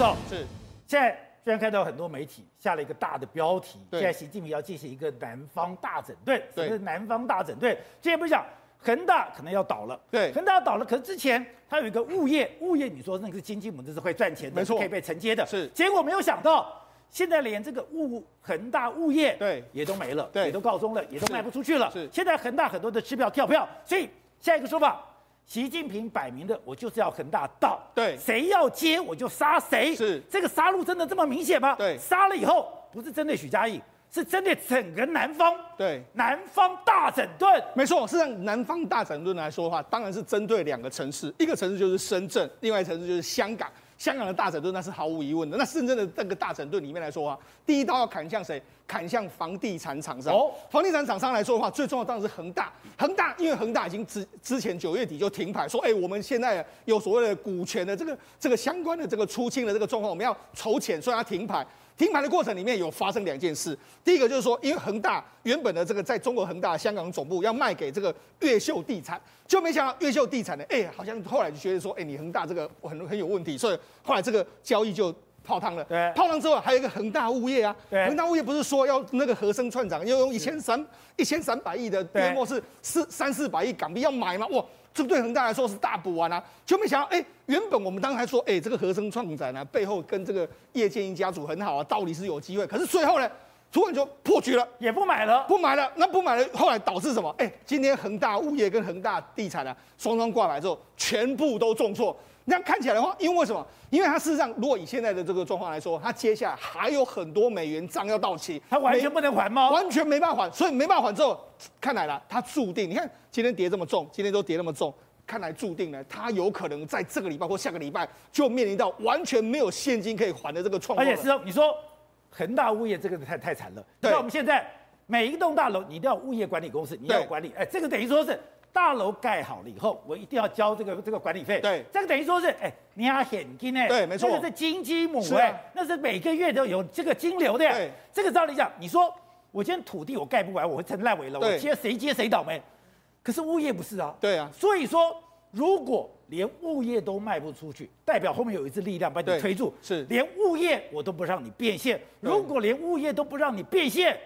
走是，现在虽然看到很多媒体下了一个大的标题，现在习近平要进行一个南方大整顿。对什么是南方大整顿？之前不是讲恒大可能要倒了，对恒大要倒了，可是之前它有一个物业，物业你说那个是经济母，这是会赚钱的，没错可以被承接的。是结果没有想到，现在连这个物恒大物业对也都没了，对也都告终了，也都卖不出去了。是是现在恒大很多的支票跳票，所以下一个说法。习近平摆明的，我就是要恒大倒，对。谁要接我就杀谁，是。这个杀戮真的这么明显吗？对。杀了以后不是针对许家印，是针对整个南方，对，南方大整顿，没错。是让南方大整顿来说的话，当然是针对两个城市，一个城市就是深圳，另外一个城市就是香港。香港的大整顿那是毫无疑问的。那深圳的这个大整顿里面来说啊，第一刀要砍向谁？砍向房地产厂商。哦，房地产厂商来说的话，最重要当然是恒大。恒大因为恒大已经之之前九月底就停牌，说哎，我们现在有所谓的股权的这个这个相关的这个出清的这个状况，我们要筹钱，所以要停牌。停牌的过程里面有发生两件事，第一个就是说，因为恒大原本的这个在中国恒大香港总部要卖给这个越秀地产，就没想到越秀地产呢，哎，好像后来就觉得说，哎，你恒大这个很很有问题，所以后来这个交易就泡汤了。对，泡汤之后还有一个恒大物业啊，恒大物业不是说要那个和生串长要用一千三一千三百亿的约莫是四三四百亿港币要买吗？哇！这对恒大来说是大补完啊，就没想到，哎，原本我们当时还说，哎，这个和生创展呢，背后跟这个叶剑英家族很好啊，道理是有机会。可是最后呢，突然就破局了，也不买了，不买了。那不买了，后来导致什么？哎，今天恒大物业跟恒大地产啊，双双挂牌之后，全部都重挫。那看起来的话，因为什么？因为它事实上，如果以现在的这个状况来说，它接下来还有很多美元账要到期，它完全不能还吗？完全没办法还，所以没办法还之后，看来了，它注定。你看今天跌这么重，今天都跌那么重。看来注定了，他有可能在这个礼拜或下个礼拜就面临到完全没有现金可以还的这个状况。而且是你说恒大物业这个太太惨了。对，那我们现在每一栋大楼你都要物业管理公司，你要有管理。哎，这个等于说是大楼盖好了以后，我一定要交这个这个管理费。对，这个等于说是哎，你要现金哎。对，没错。这个是金鸡母哎，啊、那是每个月都有这个金流的。对，这个照理讲，你说我今天土地我盖不完，我会成烂尾楼，我接谁接谁倒霉。可是物业不是啊，对啊，所以说如果连物业都卖不出去，代表后面有一支力量把你推住，是连物业我都不让你变现。如果连物业都不让你变现，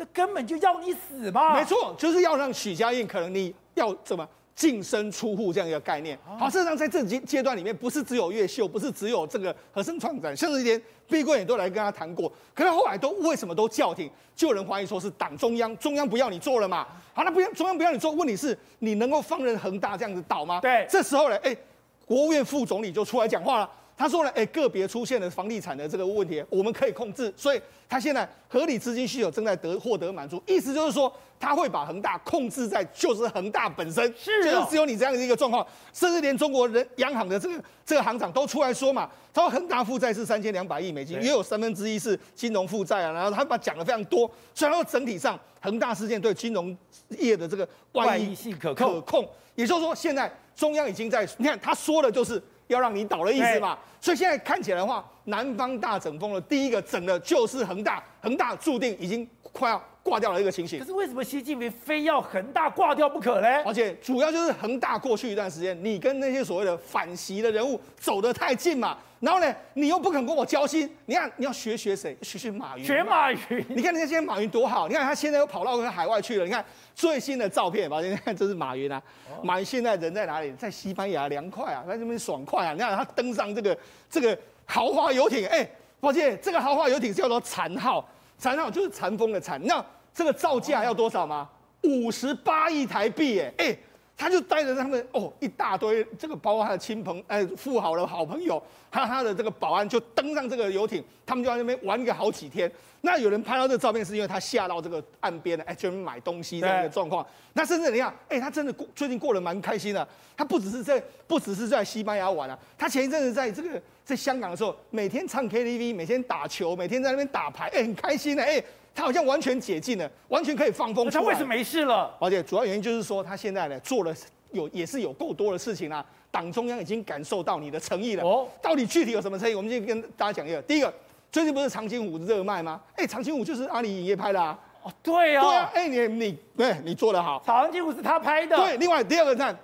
那根本就要你死嘛！没错，就是要让许家印可能你要怎么？净身出户这样一个概念，好，事实上在这阶阶段里面，不是只有越秀，不是只有这个和生创展，甚至连碧桂园都来跟他谈过，可是后来都为什么都叫停？就有人怀疑说是党中央，中央不要你做了嘛？好，那不要中央不要你做，问题是你能够放任恒大这样子倒吗？对，这时候呢，哎，国务院副总理就出来讲话了。他说了，哎，个别出现了房地产的这个问题，我们可以控制，所以他现在合理资金需求正在得获得满足，意思就是说他会把恒大控制在就是恒大本身，是、哦，就是只有你这样的一个状况，甚至连中国人央行的这个这个行长都出来说嘛，他说恒大负债是三千两百亿美金，也有三分之一是金融负债啊，然后他把讲的非常多，所以说整体上恒大事件对金融业的这个外溢性可控，可控，也就是说现在中央已经在，你看他说的就是。要让你倒的意思嘛，所以现在看起来的话，南方大整风的第一个整的就是恒大，恒大注定已经快要挂掉了一个情形。可是为什么习近平非要恒大挂掉不可呢？而且主要就是恒大过去一段时间，你跟那些所谓的反习的人物走得太近嘛。然后呢，你又不肯跟我交心，你看你要学学谁？学学马云。学马云。你看那些马云多好，你看他现在又跑到海外去了。你看最新的照片，宝看这是马云啊。哦、马云现在人在哪里？在西班牙凉快啊，在这边爽快啊。你看他登上这个这个豪华游艇，哎，宝杰，这个豪华游艇叫做禅号，禅号就是禅风的禅。那这个造价要多少吗？五十八亿台币，哎哎。他就带着他们哦，一大堆这个，包括他的亲朋哎，富豪的好朋友，还有他的这个保安，就登上这个游艇，他们就在那边玩个好几天。那有人拍到这个照片，是因为他下到这个岸边了，哎，专门买东西这样一个状况。那甚至你看，哎，他真的过最近过得蛮开心的。他不只是在不只是在西班牙玩啊，他前一阵子在这个在香港的时候，每天唱 KTV，每天打球，每天在那边打牌，哎，很开心的，哎。他好像完全解禁了，完全可以放风。他为什么没事了？而且主要原因就是说，他现在呢做了有也是有够多的事情啊。党中央已经感受到你的诚意了。哦，到底具体有什么诚意？我们就跟大家讲一个。第一个，最近不是长津湖热卖吗？哎，长津湖就是阿里影业拍的啊。哦，对啊。对啊，哎，你你对，你做得好。长津湖是他拍的。对，另外第二个看，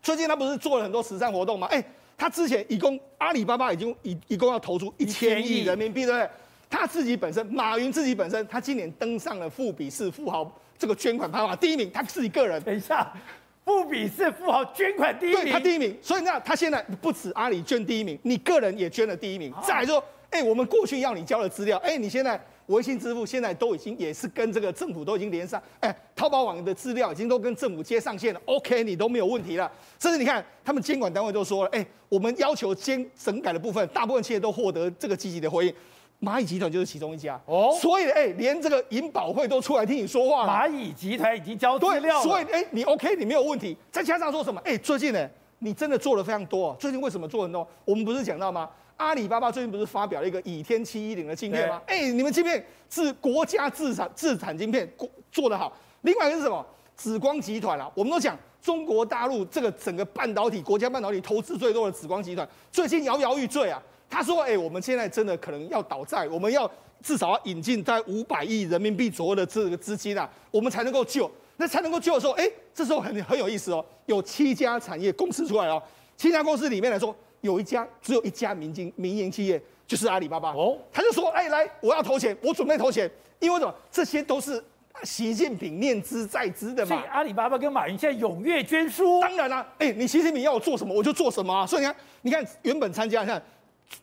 最近他不是做了很多慈善活动吗？哎，他之前一共阿里巴巴已经一一共要投出一千亿人民币，对不对？他自己本身，马云自己本身，他今年登上了富比士富豪这个捐款排行榜第一名，他自己个人。等一下，富比士富豪捐款第一名，对，他第一名。所以那他现在不止阿里捐第一名，你个人也捐了第一名。啊、再来说，哎，我们过去要你交的资料，哎，你现在。微信支付现在都已经也是跟这个政府都已经连上，哎，淘宝网的资料已经都跟政府接上线了，OK，你都没有问题了。甚至你看，他们监管单位都说了，哎，我们要求监整改的部分，大部分企业都获得这个积极的回应。蚂蚁集团就是其中一家哦，所以哎，连这个银保会都出来听你说话了。蚂蚁集团已经交资料了，所以哎，你 OK，你没有问题。再加上说什么？哎，最近呢，你真的做了非常多。最近为什么做很多？我们不是讲到吗？阿里巴巴最近不是发表了一个倚天七一零的晶片吗？哎、欸，你们晶片是国家自产自产晶片，做得好。另外一个是什么？紫光集团啊，我们都讲中国大陆这个整个半导体国家半导体投资最多的紫光集团，最近摇摇欲坠啊。他说：“哎、欸，我们现在真的可能要倒债，我们要至少要引进在五百亿人民币左右的这个资金啊，我们才能够救。那才能够救的时候，哎、欸，这时候很很有意思哦，有七家产业公司出来哦，七家公司里面来说。”有一家，只有一家民营民营企业，就是阿里巴巴。哦，他就说：“哎，来，我要投钱，我准备投钱，因为什么？这些都是习近平念兹在兹的嘛。”所以阿里巴巴跟马云现在踊跃捐书。当然啦、啊，哎，你习近平要我做什么，我就做什么啊。所以你看，你看原本参加，你看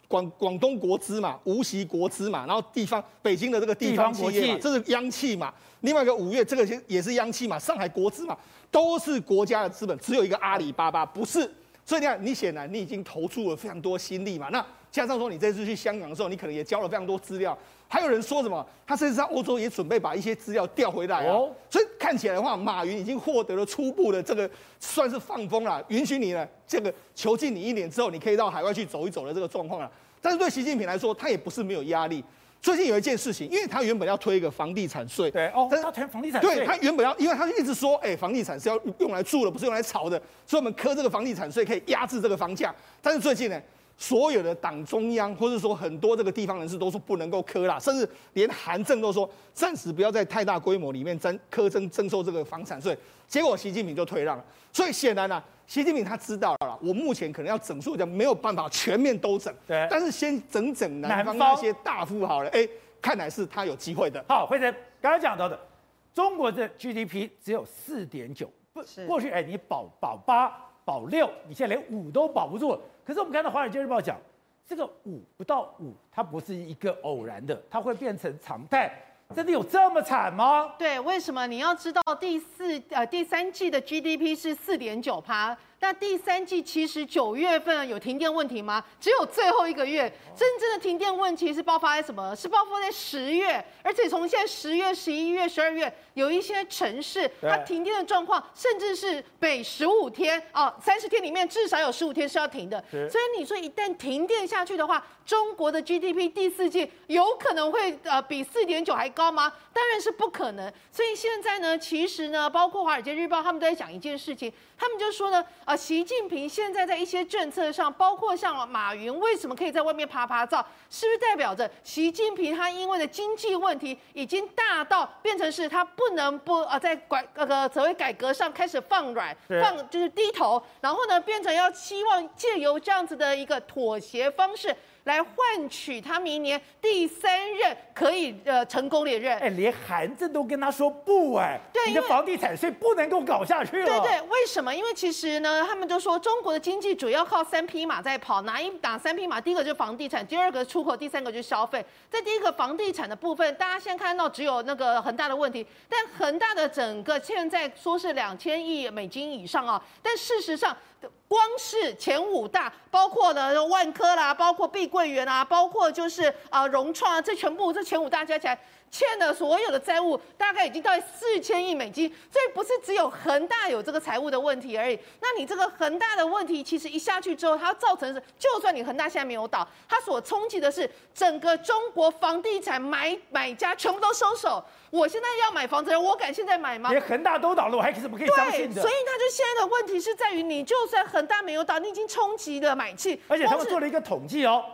广广东国资嘛，无锡国资嘛，然后地方北京的这个地方企业嘛，这是央企嘛。另外一个五月这个也是央企嘛，上海国资嘛，都是国家的资本，只有一个阿里巴巴不是。所以你看，你显然你已经投注了非常多心力嘛。那加上说，你这次去香港的时候，你可能也交了非常多资料。还有人说什么，他甚至在欧洲也准备把一些资料调回来哦。所以看起来的话，马云已经获得了初步的这个算是放风了，允许你呢这个囚禁你一年之后，你可以到海外去走一走的这个状况了。但是对习近平来说，他也不是没有压力。最近有一件事情，因为他原本要推一个房地产税，对哦，但是他推房地产税，对他原本要，因为他一直说，哎，房地产是要用来住的，不是用来炒的，所以我们课这个房地产税可以压制这个房价。但是最近呢，所有的党中央或者说很多这个地方人士都说不能够苛啦，甚至连韩正都说暂时不要在太大规模里面征苛征征收这个房产税。结果习近平就退让了，所以显然呢、啊。习近平他知道了，我目前可能要整数，没有办法全面都整。对，但是先整整南方那些大富豪了。哎方，看来是他有机会的。好，辉诚刚才讲到的，中国的 GDP 只有四点九，不，过去哎，你保保八保六，你现在连五都保不住。可是我们看到《华尔街日报》讲，这个五不到五，它不是一个偶然的，它会变成常态。真的有这么惨吗？对，为什么？你要知道第四呃第三季的 GDP 是四点九趴。那第三季其实九月份有停电问题吗？只有最后一个月，真正的停电问题是爆发在什么？是爆发在十月，而且从现在十月、十一月、十二月，有一些城市它停电的状况，甚至是每十五天啊，三十天里面至少有十五天是要停的。所以你说一旦停电下去的话，中国的 GDP 第四季有可能会呃比四点九还高吗？当然是不可能。所以现在呢，其实呢，包括《华尔街日报》他们都在讲一件事情，他们就说呢。啊，习近平现在在一些政策上，包括像马云为什么可以在外面爬爬照，是不是代表着习近平他因为的经济问题已经大到变成是他不能不啊在改那个所谓改革上开始放软，放就是低头，然后呢变成要希望借由这样子的一个妥协方式。来换取他明年第三任可以呃成功连任。哎，连韩正都跟他说不哎，对，你的房地产税不能够搞下去了。对对，为什么？因为其实呢，他们都说中国的经济主要靠三匹马在跑，哪一打三匹马？第一个就是房地产，第二个出口，第三个就是消费。在第一个房地产的部分，大家现在看到只有那个恒大的问题，但恒大的整个现在说是两千亿美金以上啊，但事实上。光是前五大，包括呢万科啦，包括碧桂园啊，包括就是啊融创啊，这全部这前五大加起来欠的所有的债务，大概已经到四千亿美金。所以不是只有恒大有这个财务的问题而已。那你这个恒大的问题，其实一下去之后，它造成是，就算你恒大现在没有倒，它所冲击的是整个中国房地产买买家全部都收手。我现在要买房子，我敢现在买吗？连恒大都倒了，我还怎么可以相信的？所以他就现在的问题是在于，你就算恒大没有倒，你已经冲击了买气。而且他们做了一个统计哦，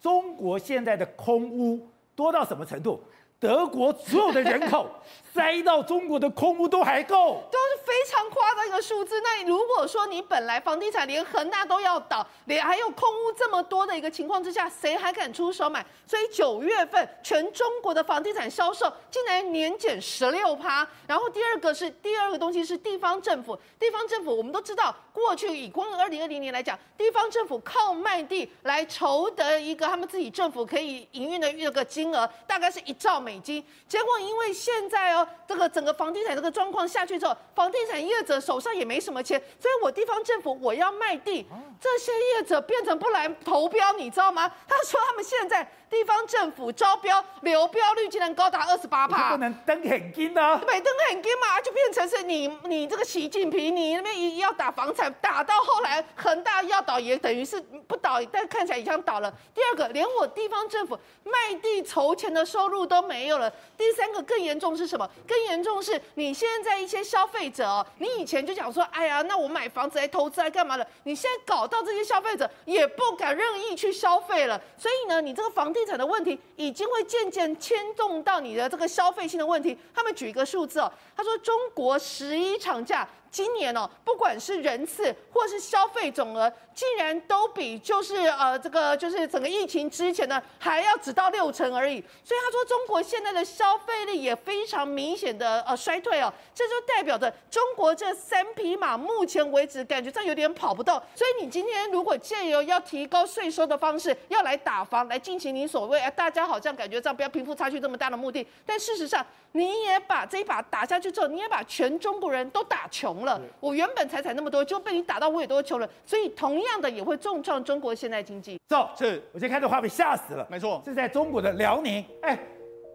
中国现在的空屋多到什么程度？德国所有的人口。塞到中国的空屋都还够，都是非常夸张一个数字。那如果说你本来房地产连恒大都要倒，连还有空屋这么多的一个情况之下，谁还敢出手买？所以九月份全中国的房地产销售竟然年减十六趴。然后第二个是第二个东西是地方政府，地方政府我们都知道，过去以光二零二零年来讲，地方政府靠卖地来筹得一个他们自己政府可以营运的那个金额，大概是一兆美金。结果因为现在哦。这个整个房地产这个状况下去之后，房地产业者手上也没什么钱，所以我地方政府我要卖地，这些业者变成不来投标，你知道吗？他说他们现在。地方政府招标流标率竟然高达二十八趴，不能登很金啊，没登很金嘛，就变成是你你这个习近平，你那边一要打房产，打到后来恒大要倒也等于是不倒，但看起来已经倒了。第二个，连我地方政府卖地筹钱的收入都没有了。第三个更严重是什么？更严重是你现在一些消费者哦，你以前就讲说，哎呀，那我买房子来投资来干嘛的？你现在搞到这些消费者也不敢任意去消费了，所以呢，你这个房地产的问题已经会渐渐牵动到你的这个消费性的问题。他们举一个数字哦，他说中国十一长假。今年哦，不管是人次或是消费总额，竟然都比就是呃这个就是整个疫情之前呢还要只到六成而已。所以他说中国现在的消费力也非常明显的呃衰退哦，这就代表着中国这三匹马目前为止感觉上有点跑不动。所以你今天如果借由要提高税收的方式要来打房来进行你所谓啊大家好像感觉这样不要贫富差距这么大的目的，但事实上你也把这一把打下去之后，你也把全中国人都打穷。了，我原本财产那么多，就被你打到我也多穷了，所以同样的也会重创中国现代经济。走，是我先看这画面吓死了，没错，是在中国的辽宁，哎，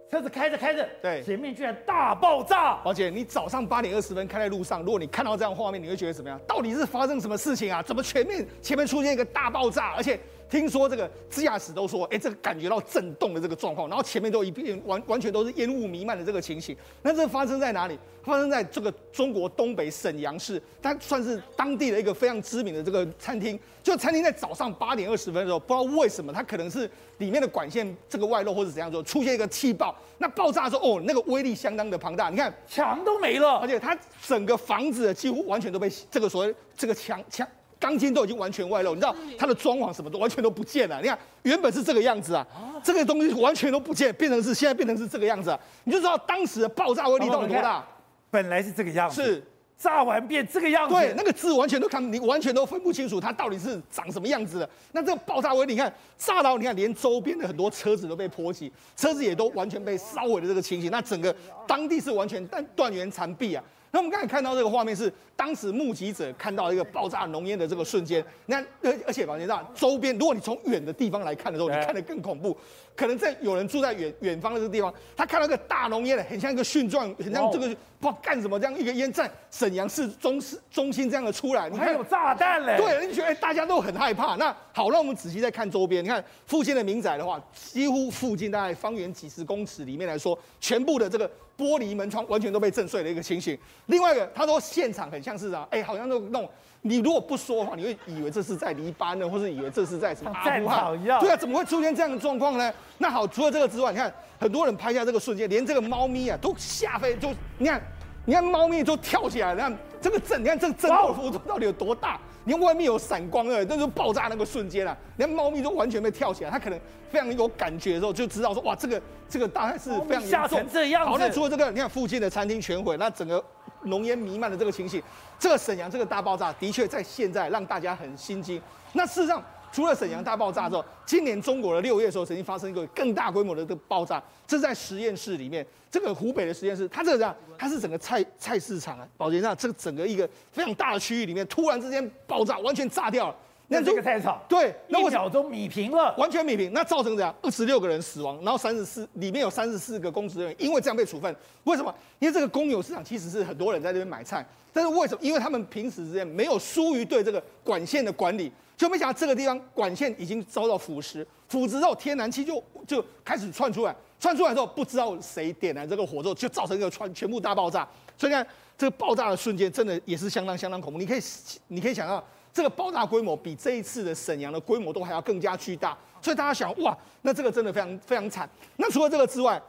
车子开着开着，对，前面居然大爆炸。宝姐，你早上八点二十分开在路上，如果你看到这样画面，你会觉得怎么样？到底是发生什么事情啊？怎么全面前面出现一个大爆炸，而且？听说这个驾驶都说，哎，这个感觉到震动的这个状况，然后前面都一片完完全都是烟雾弥漫的这个情形。那这发生在哪里？发生在这个中国东北沈阳市，它算是当地的一个非常知名的这个餐厅。就餐厅在早上八点二十分的时候，不知道为什么它可能是里面的管线这个外漏或者怎样说，出现一个气爆。那爆炸的时候，哦，那个威力相当的庞大。你看墙都没了，而且它整个房子几乎完全都被这个所谓这个墙墙。钢筋都已经完全外露，你知道它的装潢什么都完全都不见了。你看，原本是这个样子啊，这个东西完全都不见，变成是现在变成是这个样子啊，你就知道当时的爆炸威力到底多大。本来是这个样子，是炸完变这个样子。对，那个字完全都看，你完全都分不清楚它到底是长什么样子的。那这个爆炸威力，你看炸到，你看连周边的很多车子都被波及，车子也都完全被烧毁的这个情形。那整个当地是完全断断垣残壁啊。那我们刚才看到这个画面是当时目击者看到一个爆炸浓烟的这个瞬间。那而而且宝杰道周边，如果你从远的地方来看的时候，你看得更恐怖。可能在有人住在远远方的这个地方，他看到一个大浓烟，很像一个蕈状，很像这个不知道干什么这样一个烟在沈阳市中市中心这样的出来。你看还有炸弹嘞！对，你觉得大家都很害怕。那好，那我们仔细再看周边，你看附近的民宅的话，几乎附近大概方圆几十公尺里面来说，全部的这个。玻璃门窗完全都被震碎的一个情形。另外一个，他说现场很像是啊，哎，好像都那种，你如果不说的话，你会以为这是在黎巴嫩，或是以为这是在什么阿富汗。对啊，怎么会出现这样的状况呢？那好，除了这个之外，你看很多人拍下这个瞬间，连这个猫咪啊都吓飞，就你看，你看猫咪都跳起来，你看这个震，你看这个震动幅度到底有多大？你看外面有闪光的，那就是爆炸那个瞬间啊！你看猫咪都完全被跳起来，它可能非常有感觉的时候，就知道说哇，这个这个大概是非常吓成这样。好，那除了这个，你看附近的餐厅全毁，那整个浓烟弥漫的这个情形，这个沈阳这个大爆炸的确在现在让大家很心惊。那事实上。除了沈阳大爆炸之后，今年中国的六月的时候，曾经发生一个更大规模的这个爆炸，这在实验室里面，这个湖北的实验室，它这个这样，它是整个菜菜市场啊，保洁上这个整个一个非常大的区域里面，突然之间爆炸，完全炸掉了。那这个菜场，对，那一秒钟米平了，完全米平，那造成怎样？二十六个人死亡，然后三十四里面有三十四个公职人员因为这样被处分。为什么？因为这个公有市场其实是很多人在这边买菜，但是为什么？因为他们平时之间没有疏于对这个管线的管理。就没想到这个地方管线已经遭到腐蚀，腐蚀之后天然气就就开始窜出来，窜出来之后不知道谁点燃这个火之后，就造成一个全全部大爆炸。所以你看这个爆炸的瞬间真的也是相当相当恐怖。你可以你可以想到这个爆炸规模比这一次的沈阳的规模都还要更加巨大。所以大家想哇，那这个真的非常非常惨。那除了这个之外，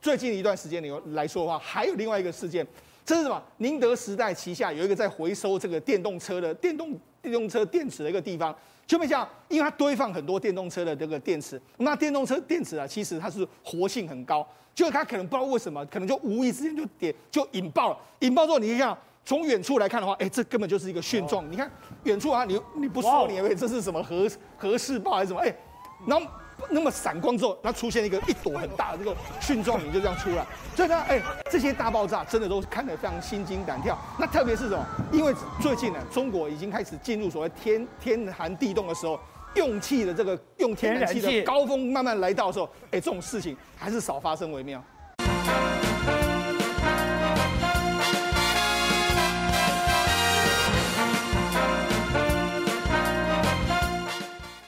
最近一段时间里来说的话，还有另外一个事件，这是什么？宁德时代旗下有一个在回收这个电动车的电动电动车电池的一个地方，就没想到，因为它堆放很多电动车的这个电池，那电动车电池啊，其实它是活性很高，就它可能不知道为什么，可能就无意之间就点就引爆了，引爆之后你看。从远处来看的话，哎，这根本就是一个蕈状。你看远处啊，你你不说，你以为这是什么核核试爆还是什么？哎，然后那么闪光之后，它出现一个一朵很大的这个蕈状，你就这样出来。所以呢，哎，这些大爆炸真的都看得非常心惊胆跳。那特别是什么？因为最近呢，中国已经开始进入所谓天天寒地冻的时候，用气的这个用天然气的高峰慢慢来到的时候，哎，这种事情还是少发生为妙。